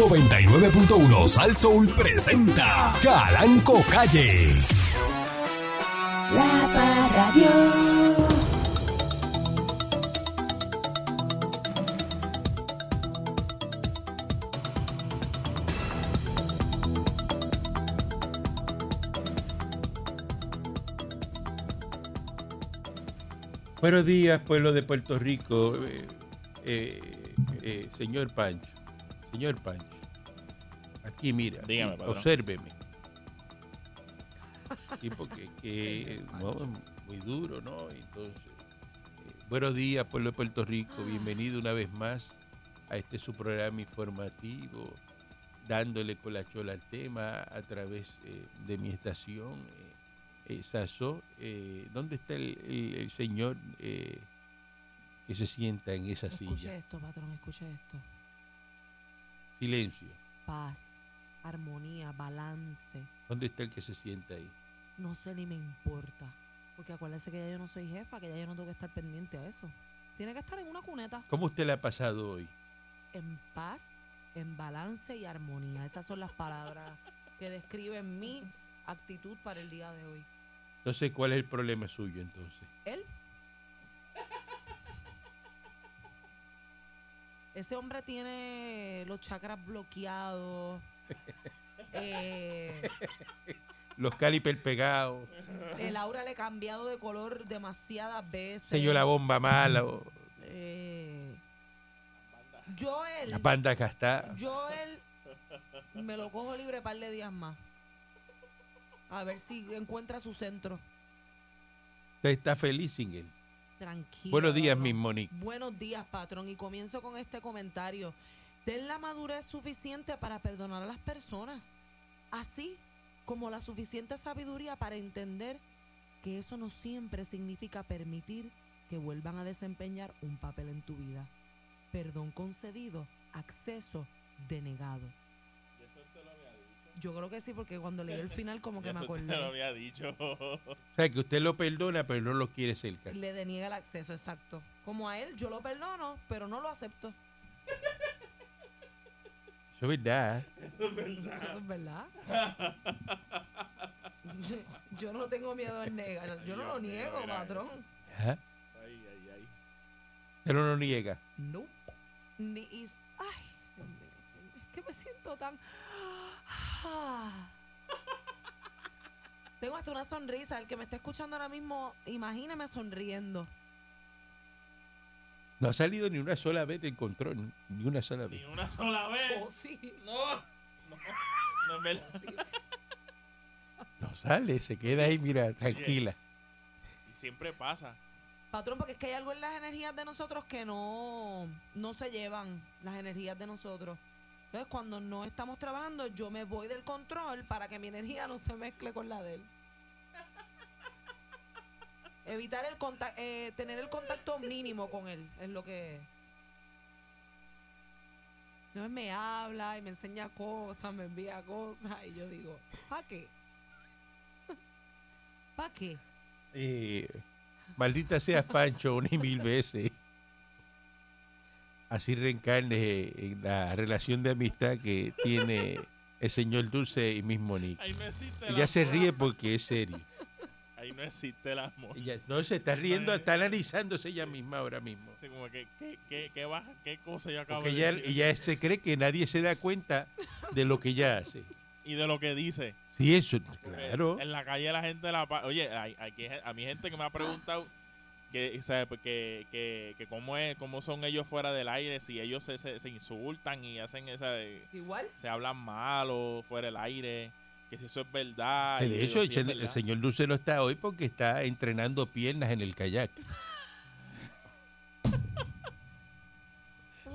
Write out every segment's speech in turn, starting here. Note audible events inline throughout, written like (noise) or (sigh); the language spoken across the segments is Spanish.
99.1 Sal Soul presenta Calanco Calle. La Parradio. Buenos días, pueblo de Puerto Rico. Eh, eh, eh, señor Pancho, señor Pancho. Aquí, mira, Dígame, aquí, patrón. obsérveme. (laughs) Sí, porque es que, no, muy duro, ¿no? Entonces, eh, buenos días, pueblo de Puerto Rico. Bienvenido una vez más a este su programa informativo, dándole con la chola al tema a través eh, de mi estación. eh, eh, eh, ¿dónde está el, el- el señor eh, que se sienta en esa Escuche silla? esto, patrón, escuche esto. Silencio. Paz, armonía, balance. ¿Dónde está el que se sienta ahí? No sé ni me importa. Porque acuérdese que ya yo no soy jefa, que ya yo no tengo que estar pendiente a eso. Tiene que estar en una cuneta. ¿Cómo usted le ha pasado hoy? En paz, en balance y armonía. Esas son las palabras que describen mi actitud para el día de hoy. Entonces, ¿cuál es el problema suyo entonces? Él. Ese hombre tiene los chakras bloqueados. (laughs) Eh, Los calipers pegados, el aura le ha cambiado de color demasiadas veces. se yo la bomba mala, o Eh, Joel, la banda gastada. Joel, me lo cojo libre par de días más. A ver si encuentra su centro. Usted está feliz sin él. Tranquilo. Buenos días. Miss Monique. Buenos días, patrón. Y comienzo con este comentario. Ten la madurez suficiente para perdonar a las personas. Así como la suficiente sabiduría para entender que eso no siempre significa permitir que vuelvan a desempeñar un papel en tu vida. Perdón concedido, acceso denegado. Yo creo que sí, porque cuando leí el final como que me Eso te lo acordé. había dicho. O sea, que usted lo perdona, pero no lo quiere cerca. Le deniega el acceso, exacto. Como a él, yo lo perdono, pero no lo acepto. Eso es verdad. Eso es verdad. Yo, yo no tengo miedo en negar. Yo no lo niego, patrón. Ajá. Ay, ay, ay. Usted no lo niega. No. Ni is. Me siento tan. Ah. Tengo hasta una sonrisa. El que me está escuchando ahora mismo, imagíneme sonriendo. No ha salido ni una sola vez del control. Ni una sola vez. Ni una sola vez. Oh, sí. No. No. No es verdad. No sale, se queda ahí, mira, tranquila. Y siempre pasa. Patrón, porque es que hay algo en las energías de nosotros que no, no se llevan, las energías de nosotros. Entonces, cuando no estamos trabajando, yo me voy del control para que mi energía no se mezcle con la de él. Evitar el contacto, tener el contacto mínimo con él, es lo que... Entonces me habla y me enseña cosas, me envía cosas y yo digo, ¿para qué? ¿Para qué? Eh, maldita seas Pancho una y mil veces. Así reencarne eh, en la relación de amistad que tiene el señor Dulce y Miss Monique. Ahí no existe el Ella se ríe porque es serio. (laughs) Ahí no existe el amor. Ella no se está riendo, está analizándose ella misma ahora mismo. Como que, ¿qué, qué, qué, baja, ¿Qué cosa yo acabo Porque de ella, decir? ella se cree que nadie se da cuenta de lo que ella hace. Y de lo que dice. Sí, eso, Porque claro. En la calle la gente la... Oye, que- a mi gente que me ha preguntado que, o sea, pues, que, que, que cómo, es, cómo son ellos fuera del aire, si ellos se, se, se insultan y hacen esa... Igual. se hablan mal o fuera del aire, que si eso es verdad. Que de hecho, digo, el, el verdad. señor Dulce no está hoy porque está entrenando piernas en el kayak.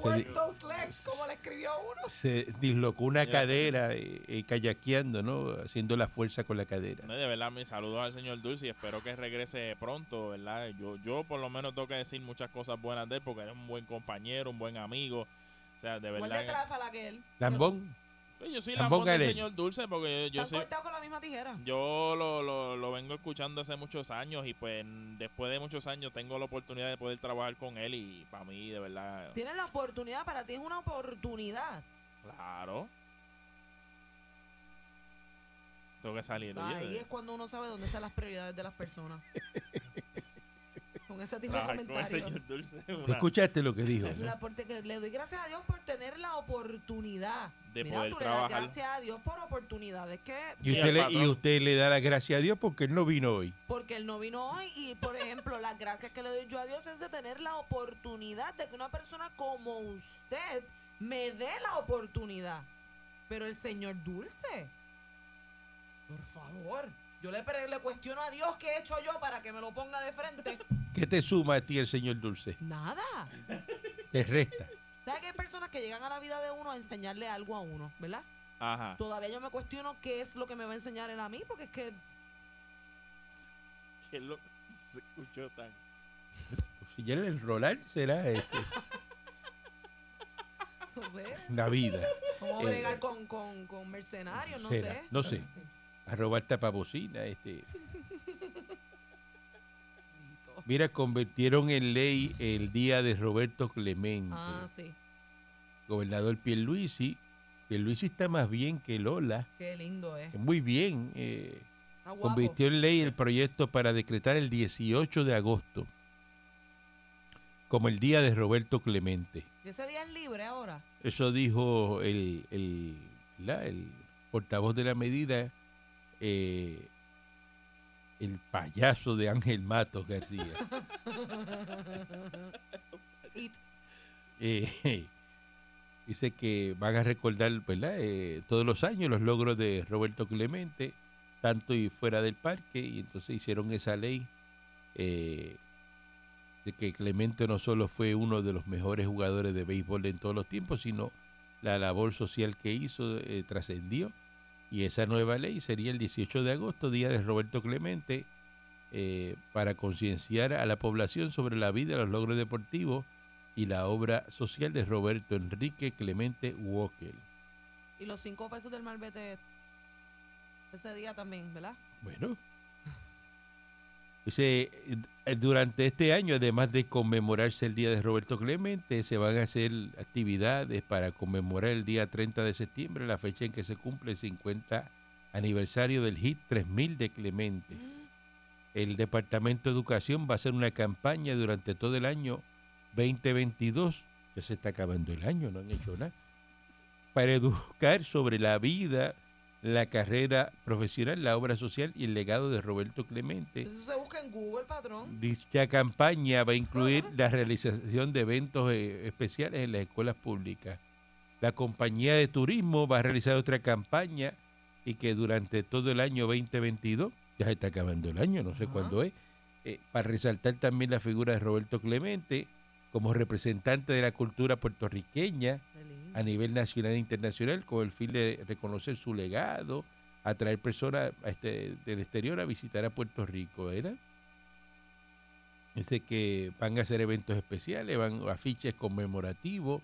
Legs, como le escribió uno. Se dislocó una cadera eh, eh, kayakeando, ¿no? Haciendo la fuerza con la cadera. No, de verdad, mis saludos al señor Dulce y espero que regrese pronto, ¿verdad? Yo, yo por lo menos tengo que decir muchas cosas buenas de él porque es un buen compañero, un buen amigo. O sea, de verdad. que él. Lambón, Pues yo soy la voz del señor Dulce porque yo, yo Están soy, cortados con la misma tijera. yo lo, lo, lo vengo escuchando hace muchos años y pues después de muchos años tengo la oportunidad de poder trabajar con él y para mí de verdad Tienes la oportunidad, para ti es una oportunidad. Claro. Tengo que salir. Ahí es cuando uno sabe dónde están las prioridades de las personas. (laughs) Con ese tipo de trabajar con el comentarios. señor Dulce. ¿Te una- escuchaste lo que dijo? La- porque le doy gracias a Dios por tener la oportunidad. De Mira, poder tú le das trabajar. gracias a Dios por oportunidades que Y usted, le, y usted le da las gracias a Dios porque él no vino hoy. porque él no vino hoy y por ejemplo las gracias que le doy yo a Dios es de tener la oportunidad de que una persona como usted me dé la oportunidad. Pero el Señor Dulce, por favor, yo le, cuestiono a Dios qué he hecho yo para que me lo ponga de frente. (laughs) ¿Qué te suma a ti el señor Dulce? Nada. Te resta. ¿Sabes que hay personas que llegan a la vida de uno a enseñarle algo a uno, ¿verdad? Ajá. Todavía yo me cuestiono qué es lo que me va a enseñar él a mí, porque es que (laughs) Que lo se escuchó tan. Si ya el enrolar será este, (laughs) no sé, la vida. cómo Eh, bregar con, con, con mercenarios, no será, sé. no sé. A robar tapabocina. Este. Mira, convirtieron en ley el día de Roberto Clemente. Ah, sí, Gobernador Pierluisi. Pierluisi está más bien que Lola. qué lindo es. Muy bien. eh, convirtió en ley Sí. el proyecto para decretar el 18 de agosto como el día de Roberto Clemente. ¿Y ese día es libre ahora? Eso dijo el, el, la- el portavoz de la medida, eh, el payaso de Ángel Matos García. Eh, (laughs) dice que van a recordar ¿verdad? Eh, todos los años los logros de Roberto Clemente, tanto y fuera del parque, y entonces hicieron esa ley de que Clemente no solo fue uno de los mejores jugadores de béisbol en todos los tiempos, sino la labor social que hizo trascendió. Y esa nueva ley sería el 18 de agosto, día de Roberto Clemente, eh, para concienciar a la población sobre la vida, los logros deportivos y la obra social de Roberto Enrique Clemente Walker. Y los cinco pesos del malvete ese día también, ¿verdad? Bueno. Dice, eh, durante este año, además de conmemorarse el Día de Roberto Clemente, se van a hacer actividades para conmemorar el día 30 de septiembre, la fecha en que se cumple el 50 aniversario del hit 3000 de Clemente. El Departamento de Educación va a hacer una campaña durante todo el año 2022, ya se está acabando el año, no han hecho nada, para educar sobre la vida, la carrera profesional, la obra social y el legado de Roberto Clemente. Eso se busca en Google, patrón. Dicha campaña va a incluir (laughs) la realización de eventos eh, especiales en las escuelas públicas. La compañía de turismo va a realizar otra campaña y que durante todo el año 2022, ya se está acabando el año, no sé cuándo es, eh, para resaltar también la figura de Roberto Clemente como representante de la cultura puertorriqueña. A nivel nacional e internacional con el fin de reconocer su legado, atraer personas este, del exterior a visitar a Puerto Rico, ¿verdad? Dice que van a hacer eventos especiales, van afiches conmemorativos,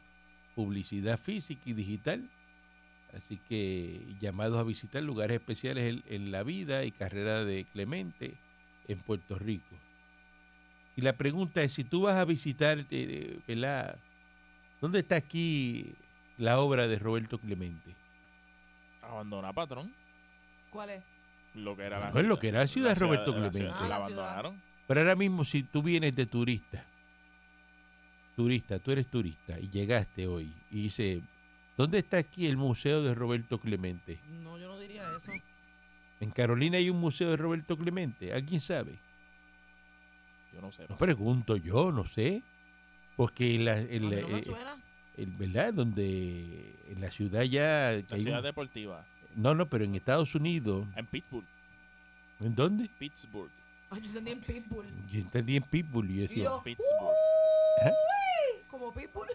publicidad física y digital. Así que llamados a visitar lugares especiales en, en la vida y carrera de Clemente en Puerto Rico. Y la pregunta es, si tú vas a visitar, eh, ¿verdad? ¿Dónde está aquí la obra de Roberto Clemente? Abandona patrón. ¿Cuál es? Lo que era la Bueno, es lo que era la ciudad de Roberto la Clemente. ciudad, Ah, la la ciudad. abandonaron. Pero ahora mismo, si tú vienes de turista, turista, tú eres turista y llegaste hoy y dice, ¿dónde está aquí el museo de Roberto Clemente? No, yo no diría eso. En Carolina hay un museo de Roberto Clemente. ¿Alguien sabe? Yo no sé. No pregunto yo, no sé. Porque en la, la- no me eh, suena. En- ¿verdad? Donde en la ciudad ya... La hay ciudad un- deportiva. no, no, pero en Estados Unidos. En Pittsburgh. ¿En dónde? Pittsburgh. Ay, yo entendí en Pitbull. Yo entendí en Pitbull y decía, yo, Pittsburgh. Ajá. como Pitbull.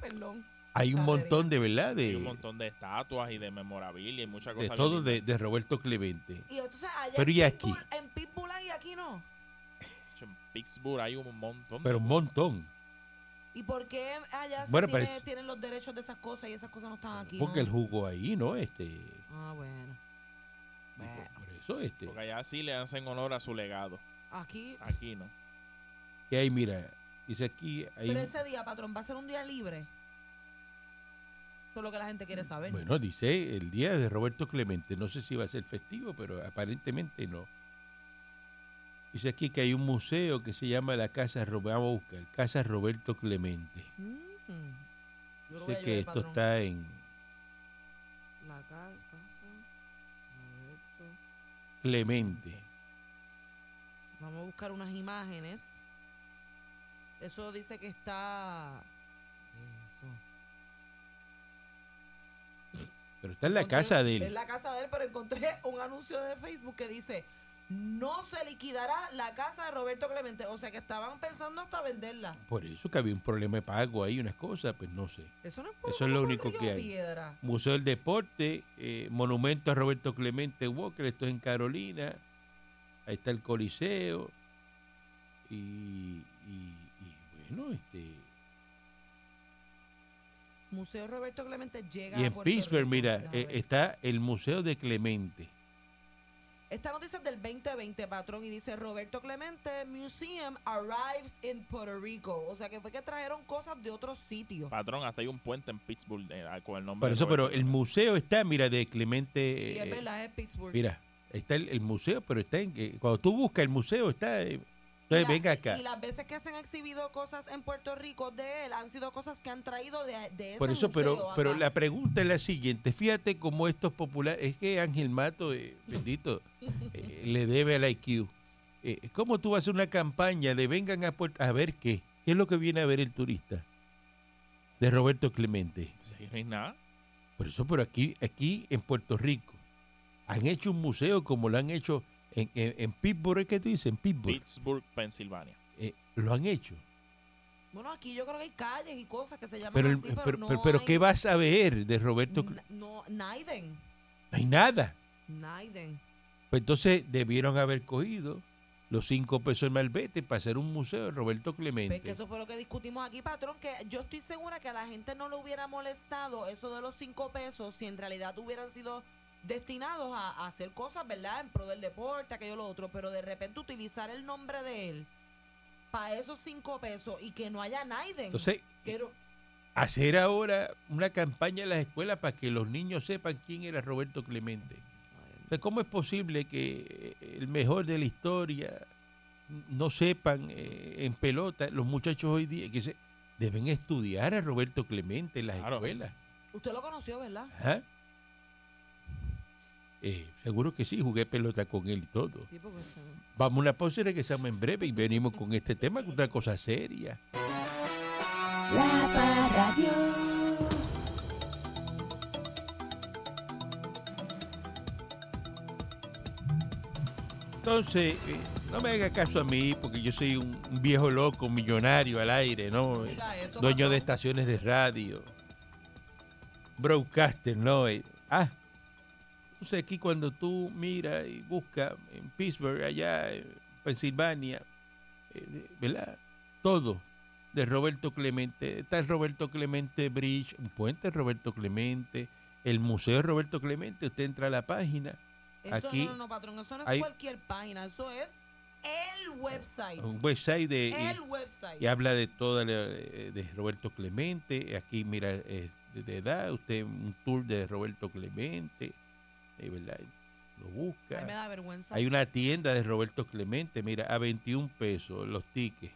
Perdón. hay un montón de verdad Hay de, un montón de estatuas y de memorabilia y muchas de cosas. todo bien de, de Roberto Clemente. Y entonces allá Pero en, ¿y aquí? Pitbull, en Pitbull hay, aquí no. En Pittsburgh hay un montón. Pero de un montón. ¿Y por qué allá se Bueno, tiene- parece- tienen los derechos de esas cosas y esas cosas no están aquí? Porque no? él jugó ahí, ¿no? Este, y Ah, bueno. por, Bueno. por eso, este. Porque allá sí le hacen honor a su legado. Aquí. Aquí no. Que hay, mira, dice aquí, hay Pero ese día, patrón, va a ser un día libre. Eso es lo que la gente quiere saber. Bueno, dice el día de Roberto Clemente. No sé si va a ser festivo, pero aparentemente no. Dice aquí que hay un museo que se llama la Casa Roberto, vamos a buscar, Casa Roberto Clemente. Mm. Sé que esto patrón. está en La ca- casa Roberto. Clemente. Vamos a buscar unas imágenes. Eso dice que está. Eso. Pero está en la Encontré- casa de En él. la casa de él, pero encontré un anuncio de Facebook que dice: No se liquidará la casa de Roberto Clemente. O sea que estaban pensando hasta venderla. Por eso que había un problema de pago ahí, unas cosas, pues no sé. Eso no es Eso es lo único que hay. Piedra. Museo del Deporte, eh, monumento a Roberto Clemente Walker, esto es en Carolina. Ahí está el Coliseo. Y, y- y, bueno, este. Museo Roberto Clemente llega Y a en Puerto Pittsburgh, Rico. mira, eh, está el Museo de Clemente. Esta noticia es del 2020, patrón, y dice Roberto Clemente Museum arrives in Puerto Rico. O sea que fue que trajeron cosas de otros sitios. Patrón, hasta hay un puente en Pittsburgh eh, con el nombre Por de eso, pero Roberto el Clemente. museo está, mira, de Clemente. Y es eh, verdad, es Pittsburgh. mira, está el, el museo, pero está en. que cuando tú buscas el museo, está. eh, entonces, Y la- venga acá. Y las veces que se han exhibido cosas en Puerto Rico de él han sido cosas que han traído de, de ese Por eso, pero, museo pero acá. la pregunta es la siguiente. Fíjate cómo estos populares, es que Ángel Mato, eh, bendito, eh, (laughs) le debe al IQ. Eh, ¿Cómo tú vas a hacer una campaña de vengan a Puerto a ver qué? ¿Qué es lo que viene a ver el turista? De Roberto Clemente. Pues ahí no hay nada. Por eso, pero aquí, aquí en Puerto Rico, han hecho un museo como lo han hecho en, en, en Pittsburgh, ¿qué tú dices? En Pittsburgh. Pittsburgh, Pensilvania. Eh, lo han hecho. Bueno, aquí yo creo que hay calles y cosas que se llaman Pero, así, pero, pero, no pero, pero hay- ¿qué vas a ver de Roberto? N- No, Naiden. No hay nada. Naiden. Pues entonces debieron haber cogido los cinco pesos del malvete para hacer un museo de Roberto Clemente. Pues que eso fue lo que discutimos aquí, patrón, que yo estoy segura que a la gente no le hubiera molestado eso de los cinco pesos si en realidad hubieran sido destinados a, a hacer cosas, ¿verdad? En pro del deporte, aquello, lo otro, pero de repente utilizar el nombre de él para esos cinco pesos y que no haya Naiden. Entonces, Quiero- hacer ahora una campaña en las escuelas para que los niños sepan quién era Roberto Clemente. O sea, ¿Cómo es posible que eh, el mejor de la historia no sepan eh, en pelota los muchachos hoy día que se deben estudiar a Roberto Clemente en las Claro. escuelas? Usted lo conoció, ¿verdad? Ajá. Eh, seguro que sí, jugué pelota con él y todo. Sí, Vamos a una pausa y regresamos en breve y venimos con este tema, que es una cosa seria. La Parradio. Entonces, eh, no me haga caso a mí, porque yo soy un, un viejo loco, millonario al aire, ¿no? Eh, eso, Dueño de estaciones de radio. Broadcaster, ¿no? Eh, ah, entonces aquí cuando tú miras y buscas en Pittsburgh, allá en Pensilvania, eh, ¿verdad? Todo de Roberto Clemente. Está el Roberto Clemente Bridge, un puente Roberto Clemente, el Museo de Roberto Clemente. Usted entra a la página, Eso aquí no, no, patrón, eso no es hay- cualquier página, eso es el website. un website de... y- el website. y habla de toda la- eh, de Roberto Clemente aquí mira eh, de edad usted un tour de Roberto Clemente eh, ¿verdad? lo Ay, busca me da vergüenza. hay una tienda de Roberto Clemente mira a 21 pesos los tickets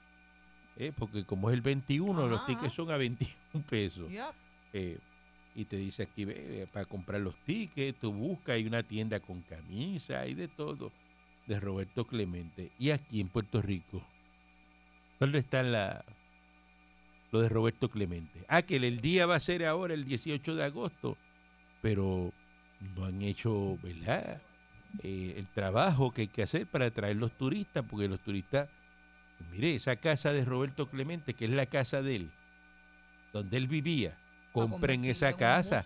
eh, porque como es el 21 los Ajá, tickets son a 21 pesos Yep. eh, y te dice aquí ve, para comprar los tickets tú buscas hay una tienda con camisa hay de todo de Roberto Clemente y aquí en Puerto Rico ¿dónde está la lo de Roberto Clemente? Ah, que el, el día va a ser ahora el 18 de agosto, pero no han hecho, ¿verdad? Eh, el trabajo que hay que hacer para atraer los turistas, porque los turistas, mire, esa casa de Roberto Clemente, que es la casa de él, donde él vivía, Para compren esa casa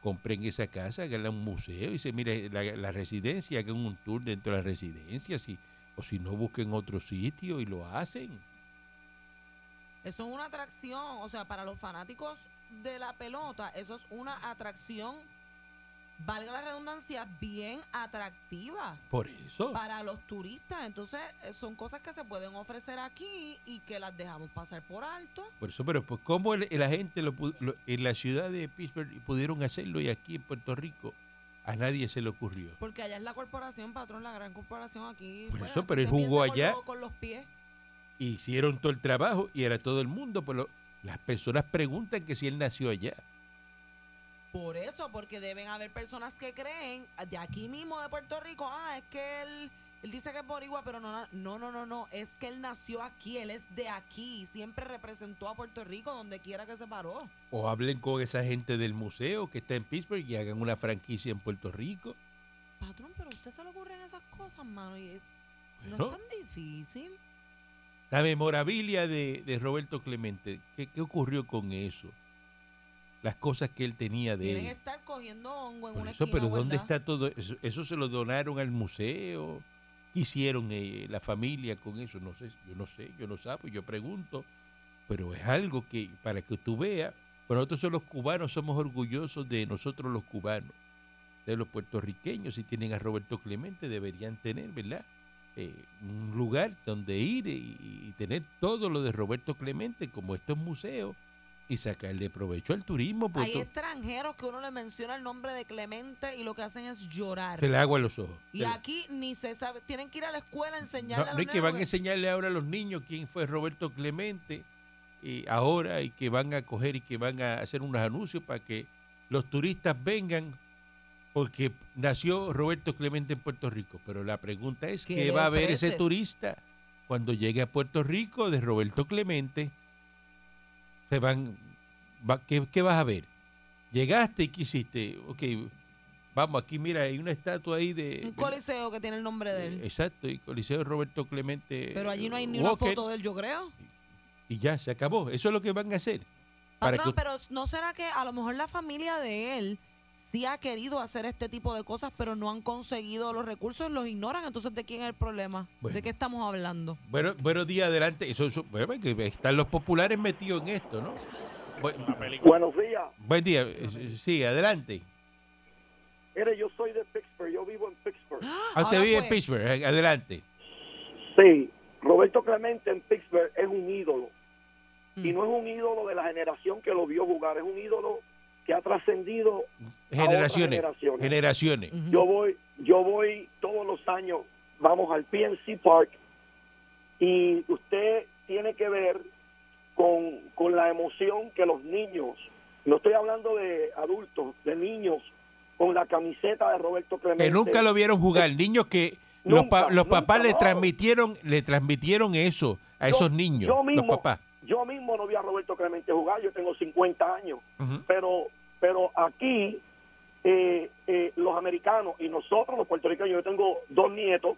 compren esa casa, háganla un museo y dice, mire, la, la residencia, hagan un tour dentro de la residencia, si, o si no busquen otro sitio y lo hacen. Eso es una atracción, o sea, para los fanáticos de la pelota, eso es una atracción valga la redundancia, bien atractiva Por eso. para los turistas. Entonces, eh, son cosas que se pueden ofrecer aquí y que las dejamos pasar por alto. Por eso, pero pues cómo el- la gente lo, lo- en la ciudad de Pittsburgh pudieron hacerlo y aquí en Puerto Rico a nadie se le ocurrió. Porque allá es la corporación, patrón, la gran corporación aquí. Por pues, eso, pero él jugó allá. Con los pies. Hicieron todo el trabajo y era todo el mundo, pero las personas preguntan que si él nació allá. Por eso, porque deben haber personas que creen de aquí mismo de Puerto Rico, ah, es que él, él dice que es boricua, pero no, no, no, no, no, es que él nació aquí, él es de aquí, siempre representó a Puerto Rico donde quiera que se paró. O hablen con esa gente del museo que está en Pittsburgh y hagan una franquicia en Puerto Rico. Patrón, pero a usted se le ocurren esas cosas, mano, y es- no es tan difícil. La memorabilia de, de Roberto Clemente, ¿qué, qué ocurrió con eso? Las cosas que él tenía de que él. estar cogiendo hongo en Por una eso, esquina, pero ¿dónde está todo eso? Eso se lo donaron al museo. ¿Qué hicieron eh, la familia con eso? No sé, yo no sé, yo no sabo, yo pregunto. Pero es algo que, para que tú veas, pero nosotros los cubanos somos orgullosos de nosotros los cubanos. De los puertorriqueños, si tienen a Roberto Clemente, deberían tener, ¿verdad? Eh, un lugar donde ir y, y tener todo lo de Roberto Clemente, como estos museos, y sacarle provecho al turismo. pues Hay tú- extranjeros que uno le menciona el nombre de Clemente y lo que hacen es llorar. se le agua los ojos. Y Se le- aquí ni se sabe, tienen que ir a la escuela a No, enseñarle a no los es que van a enseñarle ahora a los niños quién fue Roberto Clemente eh, ahora y que van a coger y que van a hacer unos anuncios para que los turistas vengan porque nació Roberto Clemente en Puerto Rico. Pero la pregunta es, ¿Qué ¿qué le va a ver ese turista cuando llegue a Puerto Rico de Roberto Clemente? Se van, va- ¿qué, qué vas a ver? Llegaste y ¿qué hiciste? Ok, vamos, aquí mira, hay una estatua ahí de... Un coliseo que tiene el nombre de él. Eh, Exacto, y Coliseo Roberto Clemente. Pero allí no hay eh, ni una Walker, foto de él, yo creo. Y ya, se acabó. Eso es lo que van a hacer. Para Patrón, que- pero ¿no será que a lo mejor la familia de él sí ha querido hacer este tipo de cosas, pero no han conseguido los recursos, los ignoran? Entonces, ¿de quién es el problema? Bueno. ¿De qué estamos hablando? Bueno, buenos días, adelante. Eso, eso- bueno, que están los populares metidos en esto, ¿no? Buenos días. buen día. eh, Sí, adelante. Mire, yo soy de Pittsburgh, yo vivo en Pittsburgh. Ah, usted Ahora vive en. Pittsburgh. eh, Adelante. Sí, Roberto Clemente en Pittsburgh es un ídolo. Mm. Y no es un ídolo de la generación que lo vio jugar, es un ídolo que ha trascendido Generaciones. generaciones. Yo voy, yo voy todos los años, vamos al PNC Park y usted tiene que ver con, con la emoción que los niños, no estoy hablando de adultos, de niños, con la camiseta de Roberto Clemente. Que nunca lo vieron jugar. Niños que los, pa- los nunca, papás le transmitieron, le transmitieron eso a Yo- esos niños. yo los papás. Yo mismo no vi a Roberto Clemente jugar, yo tengo 50 años, pero pero aquí eh, eh, los americanos y nosotros los puertorriqueños, yo tengo dos nietos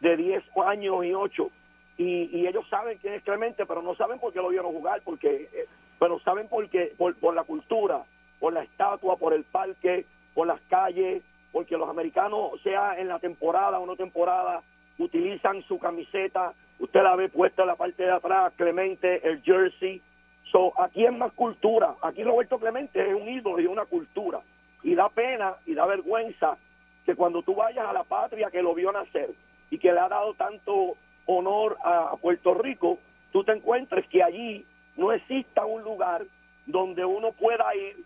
de 10 años y 8 y, y ellos saben quién es Clemente, pero no saben por qué lo vieron jugar, porque eh, pero saben por qué, por, por la cultura, por la estatua, por el parque, por las calles, porque los americanos, sea en la temporada o no temporada, utilizan su camiseta, usted la ve puesta en la parte de atrás, Clemente, el jersey. So, aquí es más cultura. Aquí Roberto Clemente es un ídolo y una cultura. Y da pena y da vergüenza que cuando tú vayas a la patria que lo vio nacer y que le ha dado tanto honor a, Puerto Rico, tú te encuentres que allí no exista un lugar donde uno pueda ir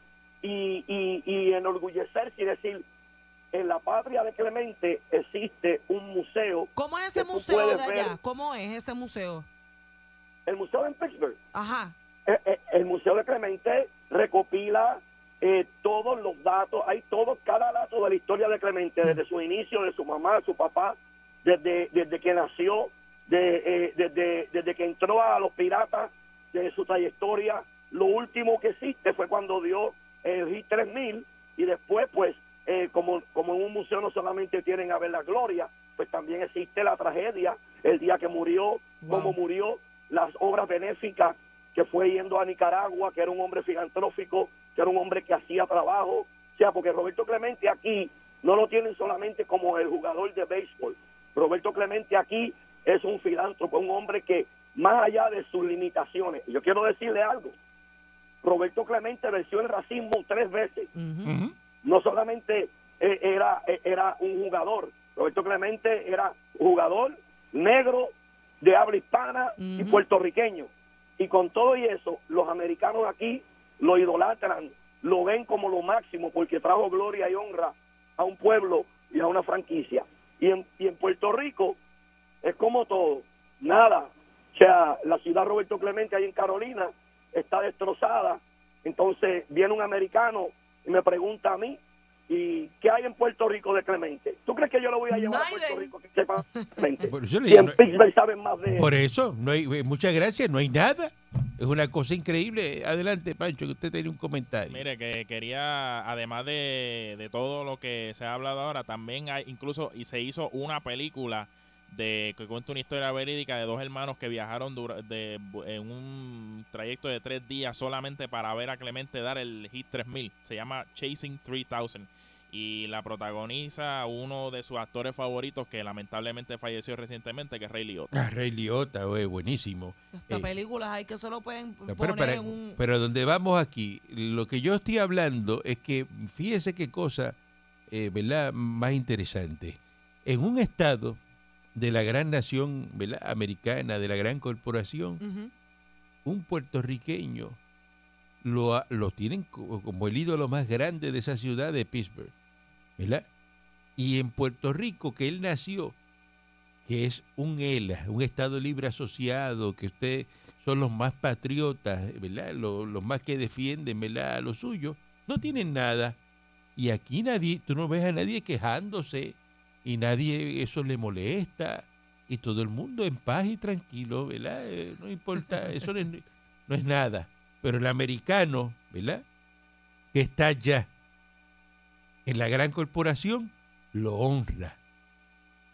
y, y, y enorgullecerse y decir, en la patria de Clemente existe un museo, ¿Cómo es ese museo de allá? ver. ¿Cómo es ese museo? el museo en Pittsburgh. Ajá. Eh, eh, el Museo de Clemente recopila eh, todos los datos, hay todo, cada dato de la historia de Clemente, desde su inicio, de su mamá, de su papá, desde, desde que nació, de, eh, desde, desde que entró a los piratas, de su trayectoria. Lo último que existe fue cuando dio el Hit 3000 y después, pues, eh, como, como en un museo no solamente tienen a ver la gloria, pues también existe la tragedia, el día que murió, Wow. cómo murió, las obras benéficas que fue yendo a Nicaragua, que era un hombre filantrófico, que era un hombre que hacía trabajo. O sea, porque Roberto Clemente aquí no lo tienen solamente como el jugador de béisbol. Roberto Clemente aquí es un filántropo, un hombre que más allá de sus limitaciones, yo quiero decirle algo, Roberto Clemente venció el racismo tres veces. No solamente eh, era, eh, era un jugador. Roberto Clemente era jugador negro de habla hispana y puertorriqueño. Y con todo y eso, los americanos aquí lo idolatran, lo ven como lo máximo porque trajo gloria y honra a un pueblo y a una franquicia. Y en, y en Puerto Rico es como todo, nada. O sea, la ciudad Roberto Clemente ahí en Carolina está destrozada. Entonces viene un americano y me pregunta a mí, ¿y qué hay en Puerto Rico de Clemente? ¿Tú crees que yo lo voy a llevar a Puerto. Rico que sepa Clemente? Le Si en no- Pittsburgh saben más de él. Por eso, no hay, eh, muchas gracias, no hay nada. Es una cosa increíble. Adelante, Pancho, que usted tiene un comentario. Mire, que quería, además de, de todo lo que se ha hablado ahora, también hay, incluso, y se hizo una película de que cuenta una historia verídica de dos hermanos que viajaron dura- de, en un trayecto de tres días solamente para ver a Clemente dar el Hit 3000. Se llama Chasing 3000. Y la protagoniza uno de sus actores favoritos que lamentablemente falleció recientemente, que es Ray Liotta. Ah, Rey Liotta, güey, buenísimo. Hasta Eh, películas hay que se lo pueden No, pero, poner para- en un... pero donde vamos aquí, lo que yo estoy hablando es que, fíjese qué cosa, eh, ¿verdad? Más interesante. En un estado de la gran nación, ¿verdad? Americana, de la gran corporación, un puertorriqueño lo, lo tienen co- como el ídolo más grande de esa ciudad de Pittsburgh, ¿verdad? Y en Puerto Rico, que él nació, que es un ELA, un Estado Libre Asociado, que usted son los más patriotas, ¿verdad? Los, los más que defienden, ¿verdad? Lo suyo, no tienen nada. Y aquí nadie, tú no ves a nadie quejándose y nadie eso le molesta y todo el mundo en paz y tranquilo, ¿verdad? Eh, no importa, (laughs) eso no es, no es nada. Pero el americano, ¿verdad? Que está allá en la gran corporación, lo honra.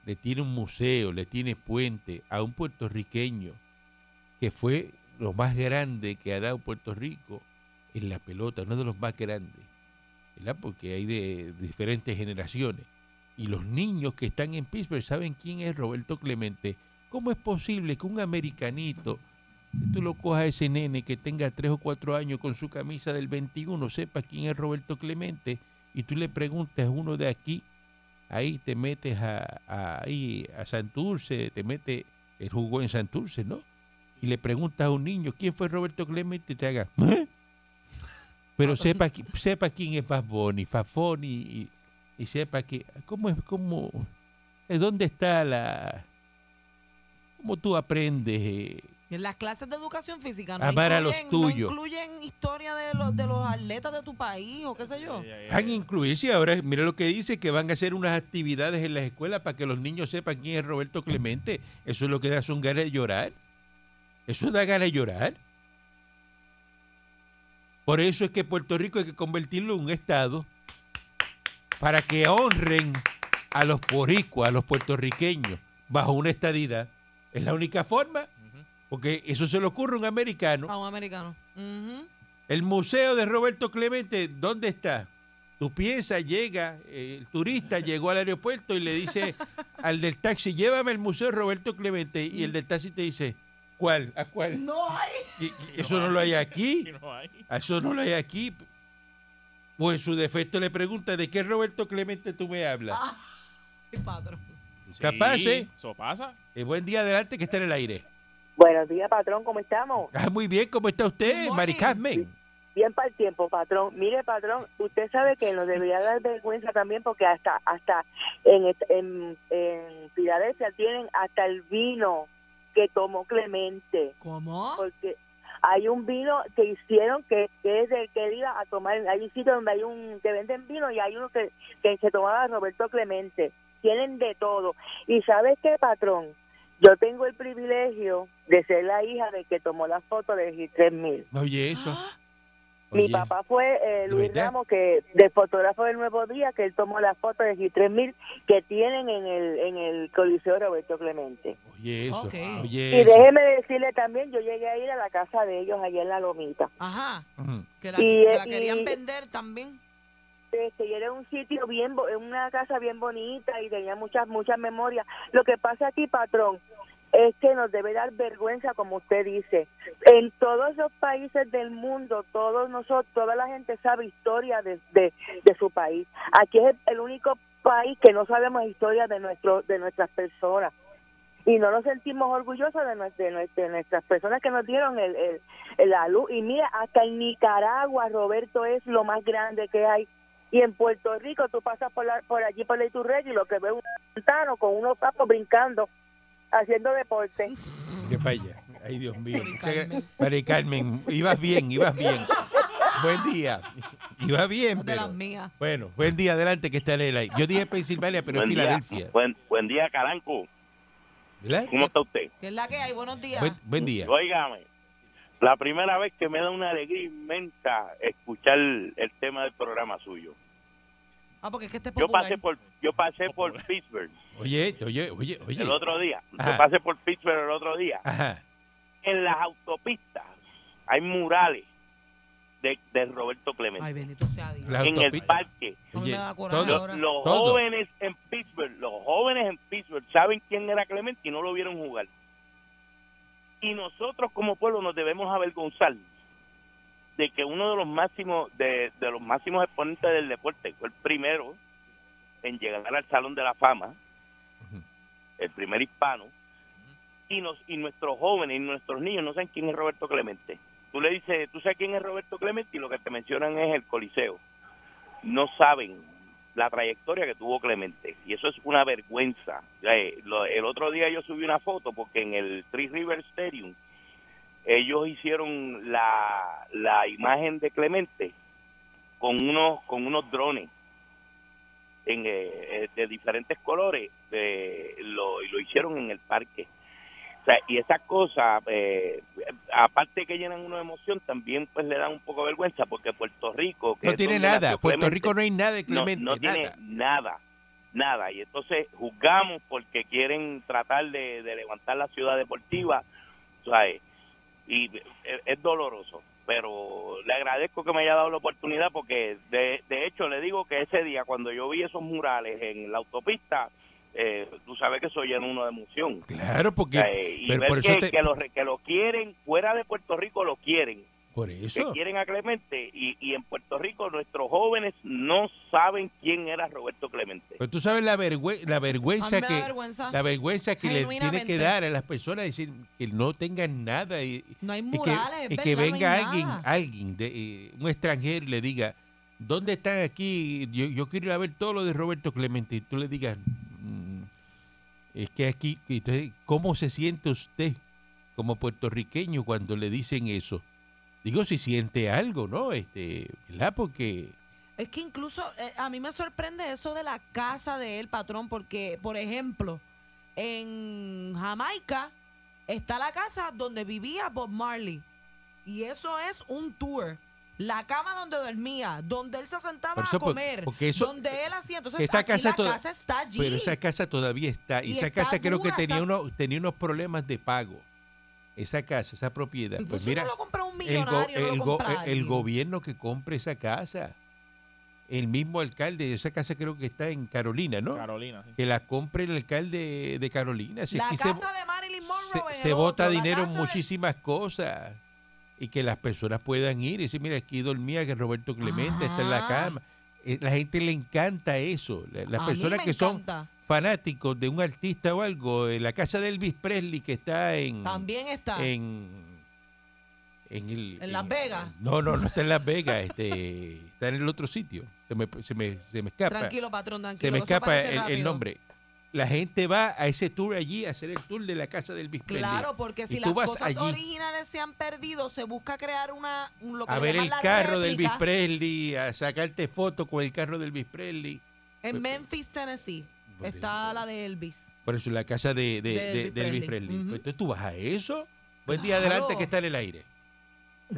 Le tiene un museo, le tiene puente a un puertorriqueño que fue lo más grande que ha dado Puerto Rico en la pelota, uno de los más grandes, ¿verdad? Porque hay de diferentes generaciones. Y los niños que están en Pittsburgh saben quién es Roberto Clemente. ¿Cómo es posible que un americanito, que tú lo cojas a ese nene que tenga tres o cuatro años con su camisa del 21, sepa quién es Roberto Clemente y tú le preguntas a uno de aquí, ahí te metes a, a- ahí a Santurce, te metes, él jugó en Santurce, ¿no? Y le preguntas a un niño quién fue Roberto Clemente y te haga, ¿eh? Pero sepa, sepa quién es Bad Bunny, Fafoni y, sepa que, ¿cómo es, cómo, eh, dónde está la, cómo tú aprendes eh, En las clases de educación física no Amar a los tuyos. No incluyen historia de los, de los atletas de tu país o qué sé yo. Van a incluirse ahora, mira lo que dice, que van a hacer unas actividades en las escuelas para que los niños sepan quién es Roberto Clemente. Eso es lo que da son ganas de llorar. Eso da ganas de llorar. Por eso es que Puerto Rico hay que convertirlo en un estado para que honren a los boricuas, a los puertorriqueños, bajo una estadidad. Es la única forma, porque eso se le ocurre a un americano. A un americano. El museo de Roberto Clemente, ¿dónde está? Tú piensas, llega, eh, el turista (laughs) llegó al aeropuerto y le dice (laughs) al del taxi, llévame al museo de Roberto Clemente. Y el del taxi te dice, ¿cuál? ¿A cuál? No hay. Y- y Eso no lo hay aquí. Y (laughs) no hay. Eso no lo hay aquí. O en su defecto le pregunta, ¿de qué Roberto Clemente tú me hablas? Patrón. Capaz, Sí, ¿eh? Eso pasa. Eh, buen día adelante que está en el aire. Buenos días, patrón, ¿cómo estamos? Ah, muy bien, ¿cómo está usted. Mari Carmen? Bien para el tiempo, patrón. Mire, patrón, usted sabe que nos debería dar vergüenza también porque hasta hasta en, en, en Filadelfia tienen hasta el vino que tomó Clemente. ¿Cómo? Porque hay un vino que hicieron que, que es el que iba a tomar. Hay un sitio donde hay un que venden vino y hay uno que, que se tomaba Roberto Clemente. Tienen de todo. ¿Y sabes qué, patrón? Yo tengo el privilegio de ser la hija de que tomó la foto de G3000. Oye, eso. Ah, Mi Oye, papá fue eh, ¿de Luis? Ramos, que de fotógrafo del Nuevo Día, que él tomó las fotos de G3000 que tienen en el, en el Coliseo Roberto Clemente. Oye, eso. Oye, Y eso. déjeme decirle también, yo llegué a ir a la casa de ellos allá en La Lomita. Ajá. Ujú. Que la, Y, que eh, la querían y- vender también. Este, y era un sitio bien, bo- una casa bien bonita y tenía muchas, muchas memorias. Lo que pasa aquí, patrón, es que nos debe dar vergüenza, como usted dice. En todos los países del mundo, todos nosotros, toda la gente sabe historia de, de, su país. Aquí es el, único país que no sabemos historia de nuestro de nuestras personas y no nos sentimos orgullosos de, de de nuestras personas que nos dieron el, el- la luz. Y mira, hasta en Nicaragua, Roberto, es lo más grande que hay. Y en Puerto Rico, tú pasas por, la- por allí, por la Iturrey, y lo que ves es un pantano con unos sapos brincando, haciendo deporte. Mire para allá. Ay, Dios mío. Mari Carmen. Ibas bien, ibas bien. Buen día. Iba bien, de pero... las mías. Bueno, buen día, adelante, que está en el aire. Yo dije Pensilvania, pero es Filadelfia. buen, buen día, Caranco. ¿Verdad? ¿Cómo está usted? ¿Qué es la que hay? Buenos días. Buen, buen día. Óigame, la primera vez que me da una alegría inmensa escuchar el tema del programa suyo. Ah, porque es que este es Yo pasé por yo pasé por Pittsburgh Oye, oye, oye, oye. el otro día. Ajá. Yo pasé por Pittsburgh el otro día. Ajá. En las autopistas hay murales de, de Roberto Clemente. Ay, bendito sea Dios. La en el parque. Oye, todo-. Los Todo. jóvenes en Pittsburgh, los jóvenes en Pittsburgh saben quién era Clemente y no lo vieron jugar. Y nosotros como pueblo nos debemos avergonzar de que uno de los máximos de, de los máximos exponentes del deporte fue el primero en llegar al Salón de la Fama, el primer hispano, y nos y nuestros jóvenes y nuestros niños no saben quién es Roberto Clemente. Tú le dices, tú sabes quién es Roberto Clemente y lo que te mencionan es el Coliseo. No saben la trayectoria que tuvo Clemente y eso es una vergüenza. Eh, el otro día yo subí una foto porque en el Three River Stadium ellos hicieron la, la imagen de Clemente con unos con unos drones en, eh, de diferentes colores eh, lo, y lo hicieron en el parque. O sea, y esas cosas, eh, aparte que llenan una emoción, también pues le dan un poco de vergüenza porque Puerto Rico... que No tiene nada. Puerto Clemente, Rico no hay nada de Clemente. no tiene nada. nada, nada. Y entonces juzgamos porque quieren tratar de, de levantar la ciudad deportiva, ¿sabes? Y es, es doloroso, pero le agradezco que me haya dado la oportunidad porque de, de hecho le digo que ese día cuando yo vi esos murales en la autopista, eh, tú sabes que soy en uno de emoción. Claro, porque Eh, y pero ver por eso que, te- que lo, re- que lo quieren, fuera de Puerto Rico lo quieren por que eso. quieren a Clemente y, y en Puerto Rico nuestros jóvenes no saben quién era Roberto Clemente. Pero tú sabes la, vergüe- la vergüenza que vergüenza. la vergüenza que le tiene que dar a las personas decir que no tengan nada y, No hay y que, murales, y que verdad, no venga alguien, nada. alguien de, eh, un extranjero y le diga, ¿dónde están aquí? Yo, yo quiero ir a ver todo lo de Roberto Clemente. Y tú le digas, "Mm, es que aquí, y entonces, ¿cómo se siente usted como puertorriqueño cuando le dicen eso? Digo, si siente algo, ¿no? Este, ¿verdad? Porque Es que incluso eh, a mí me sorprende eso de la casa de él, patrón, porque, por ejemplo, en Jamaica está la casa donde vivía Bob Marley. Y eso es un tour. La cama donde dormía, donde él se sentaba eso, a comer, porque eso- donde él hacía. Entonces, esa aquí casa la toda- casa está allí. Pero esa casa todavía está. Y, Y esa está casa creo que tenía, está- uno, tenía unos problemas de pago. Esa casa, esa propiedad. Pues mira, no lo compra un el, go- no go- gobierno que compre esa casa. El mismo alcalde, esa casa creo que está en Carolina, ¿no? Carolina. sí. Que la compre el alcalde de Carolina. Si es La que se- casa de Marilyn Monroe se, en se el bota dinero en casa de- muchísimas cosas y que las personas puedan ir y decir, mira, aquí dormía que Roberto Clemente está en la Ajá. cama. Eh, La gente le encanta eso. La- Las A mí personas me que son. Fanáticos de un artista o algo, en la casa de Elvis Presley que está en También está. en en, el, ¿En Las Vegas? No, no, no está en Las Vegas, este está en el otro sitio. Se me, se me, se me escapa. Tranquilo, patrón, se tranquilo. me eso escapa el, nombre. La gente va a ese tour allí, a hacer el tour de la casa de Elvis Presley. Claro, porque si las cosas allí originales se han perdido, se busca crear una un, lo que a ver el carro de Elvis Presley, a sacarte fotos con el carro de Elvis Presley. En Memphis, Tennessee, está la de Elvis. Por eso la casa de, de, Elvis de Elvis Presley. Presley. Ujú. Pues Entonces tú vas a eso. Buen día, Claro. adelante que está en el aire.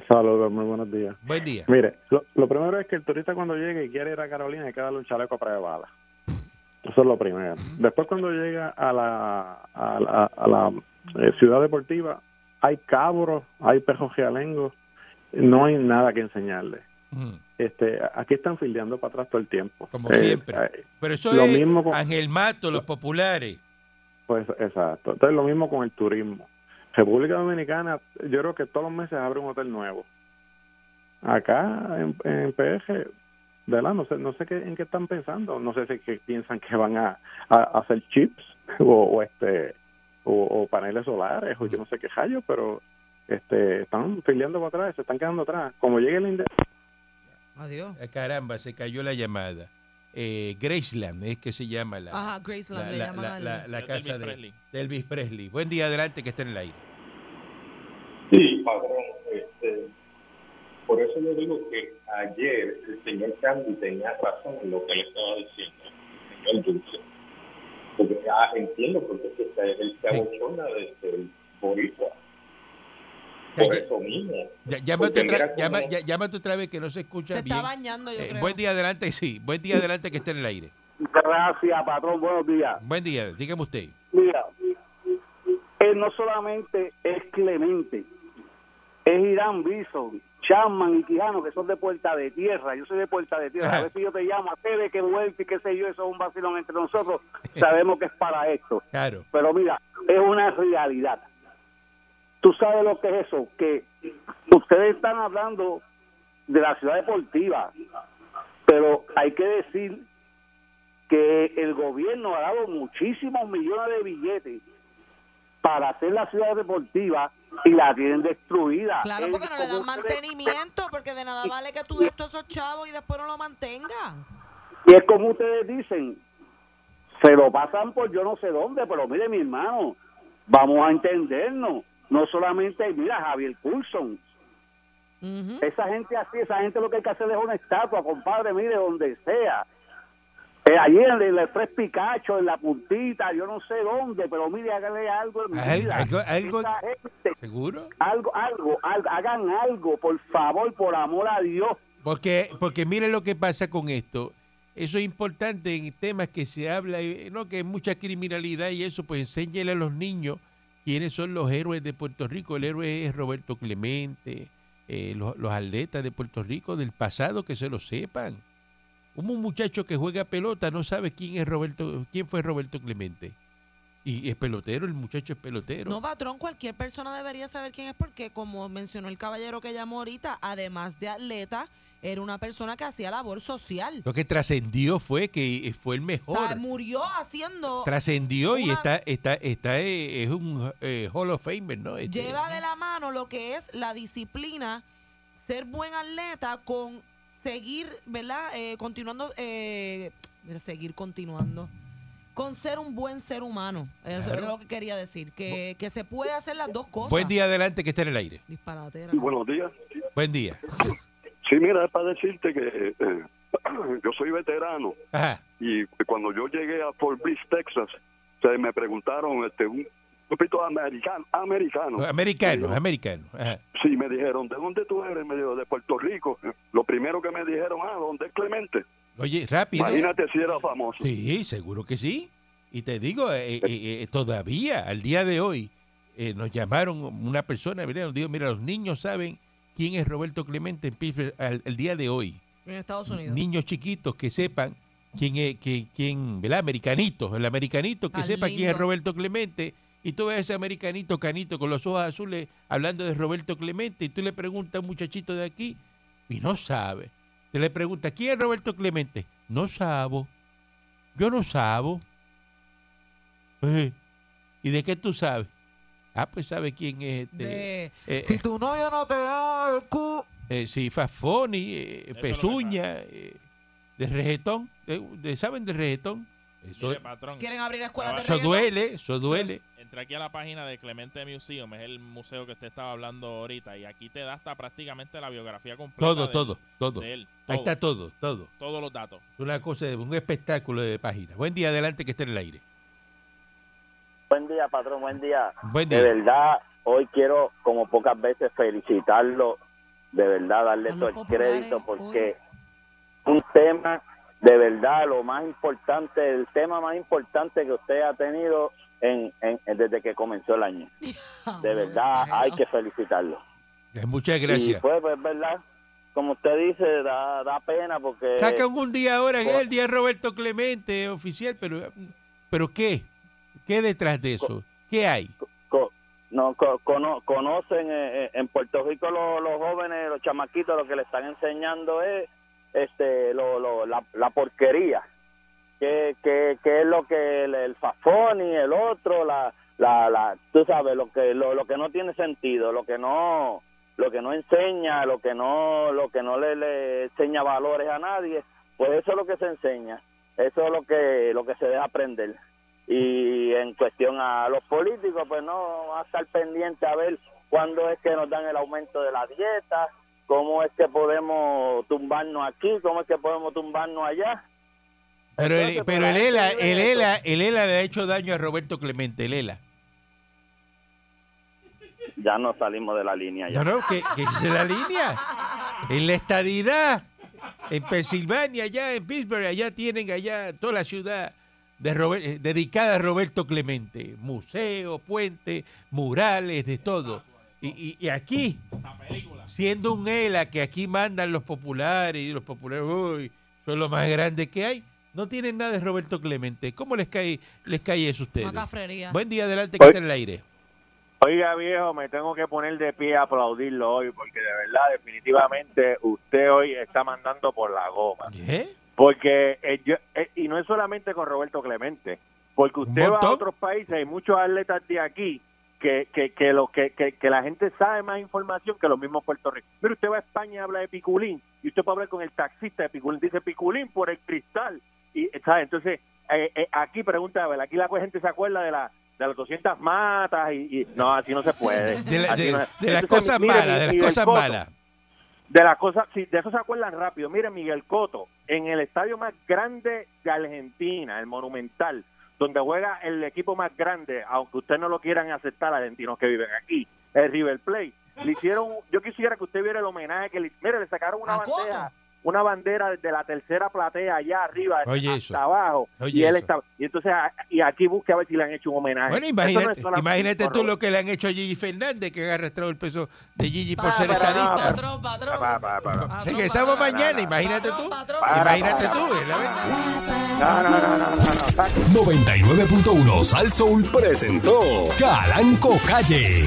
Saludos, muy buenos días. Buen día. Mire, lo, lo primero es que el turista cuando llegue y quiere ir a Carolina hay que darle un chaleco a prueba de bala. Eso es lo primero. Después cuando llega a la, a la, a la, eh, ciudad deportiva hay cabros, hay perros realengos, no hay nada que enseñarle. Este, aquí están fildeando para atrás todo el tiempo. Como Eh, siempre. eh, Pero eso lo es mismo con- Ángel Mato, los populares. Pues exacto. Entonces lo mismo con el turismo. República Dominicana, yo creo que todos los meses abre un hotel nuevo. Acá en, en PF, ¿verdad? No sé, no sé qué, en qué están pensando. No sé si que piensan que van a, a hacer chips o, o este o, o paneles solares o yo no sé qué rayo, pero este están peleando para atrás, se están quedando atrás. Como llegue el index, Adiós. Ah, Caramba, se cayó la llamada. Eh, Graceland es que se llama la, Ajá, Graceland la, Es casa Elvis de, Presley. de Elvis Presley. Buen día, adelante, que está en el aire. Sí, patrón. Este, por eso yo digo que ayer el señor Candy tenía razón en lo que le estaba diciendo, el señor Dulce. Porque ah, entiendo porque se- se- él se Sí. abochona de del boricua. Ya, Por ya- eso mismo. Ya- llámate, otra, llama- llámate vez que no se escucha Se bien. está bañando, yo Eh, creo. buen día, adelante, sí. Buen día, adelante, que está en el aire. Gracias, patrón. Buenos días. Buen día, dígame usted. Mira, él no solamente es Clemente, es Irán Bison, Chapman y Quijano, que son de Puerta de Tierra. Yo soy de Puerta de Tierra. Ajá. A ver si yo te llamo, a de que vuelta y qué sé yo, eso es un vacilón entre nosotros. Sabemos que es para esto. (laughs) Claro. Pero mira, es una realidad. Tú sabes lo que es eso, que ustedes están hablando de la ciudad deportiva, pero hay que decir que el gobierno ha dado muchísimos millones de billetes para hacer la ciudad deportiva y la tienen destruida. Claro, porque no le dan mantenimiento, porque de nada vale que tú des todos esos chavos y después no lo mantengas. Y es como ustedes dicen, se lo pasan por yo no sé dónde, pero mire mi hermano, vamos a entendernos. No solamente, mira, Javier Coulson, esa gente así, esa gente lo que hay que hacer es una estatua, compadre, mire, donde sea. Eh, allí en el Express Picacho, en la puntita, yo no sé dónde, pero mire, háganle algo en mi vida. algo- algo- Esa gente, ¿Seguro? algo, algo, algo, hagan algo, por favor, por amor a Dios. Porque, porque mire lo que pasa con esto. Eso es importante en temas que se habla, eh, no que hay mucha criminalidad y eso, pues enséñele a los niños quiénes son los héroes de Puerto Rico. El héroe es Roberto Clemente, eh, los, los atletas de Puerto Rico del pasado, que se lo sepan. Como un muchacho que juega pelota no sabe quién es Roberto, quién fue Roberto Clemente. Y es pelotero, el muchacho es pelotero. No, patrón, cualquier persona debería saber quién es porque, como mencionó el caballero que llamó ahorita, además de atleta, era una persona que hacía labor social. Lo que trascendió fue que fue el O mejor. sea, murió haciendo... trascendió y está está está eh, es un eh, Hall of Famer, ¿no? Este, lleva de la mano lo que es la disciplina, ser buen atleta con seguir, ¿verdad? Eh, continuando, eh, mira, seguir continuando. Con ser un buen ser humano. Eso Claro. es lo que quería decir. Que, que se puede hacer las dos cosas. Buen día adelante que está en el aire. Disparatera. Buenos días. Buen día. Sí, mira, es para decirte que eh, (clears throat) yo soy veterano Ajá. y cuando yo llegué a Fort Bliss, Texas, se me preguntaron, este, un grupito americano, americano. Americano, americano. Ajá. Sí, me dijeron, ¿de dónde tú eres? Me dijo, de Puerto Rico. Lo primero que me dijeron, ah, ¿dónde es Clemente? Oye, rápido. Imagínate si era famoso. Sí, seguro que sí. Y te digo, eh, eh, eh, todavía, al día de hoy, nos llamaron una persona, mira, nos dijo, mira, los niños saben quién es Roberto Clemente en Pittsburgh al, al día de hoy. En Estados Unidos. Niños chiquitos que sepan quién es, que, quién, ¿verdad? Americanitos, el americanito que Tan sepa quién es. Roberto Clemente. Y tú ves a ese americanito canito con los ojos azules hablando de Roberto Clemente y tú le preguntas a un muchachito de aquí y no sabe. Te le pregunta, ¿quién es Roberto Clemente? No sabo. Yo no sabo. Eh, ¿Y de qué tú sabes? Ah, pues sabe quién es este. De, eh, si tu novio no te da el cu... eh, sí, Fafoni, eh, Pezuña, eh, de regetón. de- de- ¿Saben de regetón? Eso, Mire, patrón, Quieren abrir escuelas de eso duele, eso duele. entré aquí a la página de Clemente Museum, es el museo que usted estaba hablando ahorita, y aquí te da hasta prácticamente la biografía completa Todo, de, todo, todo. de él. Ahí está todo, todo. Todos los datos. Es una cosa, de- un espectáculo de página. Buen día, adelante que esté en el aire. Buen día, patrón, buen día. Buen De verdad, hoy quiero, como pocas veces, felicitarlo, de verdad, darle todo el crédito, porque un tema, de verdad, lo más importante, el tema más importante que usted ha tenido en, en- en- desde que comenzó el año. (laughs) De verdad, hay que felicitarlo. Eh, Muchas Y gracias. pues, pues, verdad, como usted dice, da, da pena porque... Sacan un día ahora, que es el día de Roberto Clemente, oficial, pero, pero ¿qué? ¿Qué detrás de eso? ¿Qué hay? Co- no co- cono- conocen eh, eh, en Puerto Rico los, los jóvenes, los chamaquitos, lo que le están enseñando es este lo, lo- la, la porquería. Que, que, que es lo que el, el fafón y el otro, la, la, la, tú sabes, lo que, lo, lo que no tiene sentido, lo que no, lo que no enseña, lo que no, lo que no le, le enseña valores a nadie, pues eso es lo que se enseña, eso es lo que, lo que se deja aprender y en cuestión a los políticos pues no va a estar pendiente a ver cuándo es que nos dan el aumento de la dieta cómo es que podemos tumbarnos aquí cómo es que podemos tumbarnos allá Pero, el, pero pues, el la ELA, el ELA, el ELA le ha hecho daño a Roberto Clemente, el ELA. ya no salimos de la línea ya No, no, que, es la línea. En la estadidad, en Pensilvania, allá en Pittsburgh, allá tienen allá toda la ciudad de Robert- eh, dedicada a Roberto Clemente. Museo, puente, murales, de todo. Y, y- y aquí, siendo un ELA que aquí mandan los populares y los populares uy, son lo más grande que hay, no tienen nada de Roberto Clemente. ¿Cómo les cae, les cae eso a ustedes? Buen día, adelante, que está en el aire. Oiga, viejo, me tengo que poner de pie a aplaudirlo hoy, porque de verdad, definitivamente, usted hoy está mandando por la goma. ¿Qué? Porque, eh, yo- eh, y no es solamente con Roberto Clemente, porque usted va a otros países, hay muchos atletas de aquí que, que, que, lo, que, que, que la gente sabe más información que los mismos Puerto Rico. Mire, usted va a España y habla de Piculín, y usted puede hablar con el taxista de Piculín, dice Piculín por el cristal. y ¿sabe? Entonces, eh, eh, aquí pregunta, a ver, aquí la gente se acuerda de la de las 200 matas y, y- no, así no se puede. De, la- Así de- no- de las cosas malas, de las cosas malas. De las cosas, sí, de eso se acuerdan rápido. Mire, Miguel Coto, en el estadio más grande de Argentina, el Monumental, donde juega el equipo más grande, aunque ustedes no lo quieran aceptar, argentinos que viven aquí, el River Plate. Le hicieron, yo quisiera que usted viera el homenaje que le, mire, le sacaron una ¿A Cotto? Una bandera desde la tercera platea allá arriba Oye, hasta eso. abajo, Oye, y él eso. está, y entonces y aquí busque a ver si le han hecho un homenaje. Bueno, no imagínate, tú lo que le han hecho a Gigi Fernández, que ha arrastrado el peso de Gigi por ser estadista. Patrón, patrón. Pa, pa, pa, pa. Patrón, Regresamos mañana, imagínate tú. Imagínate tú, no, no, no, no. 99.1 Sal Soul presentó Calanco Calle.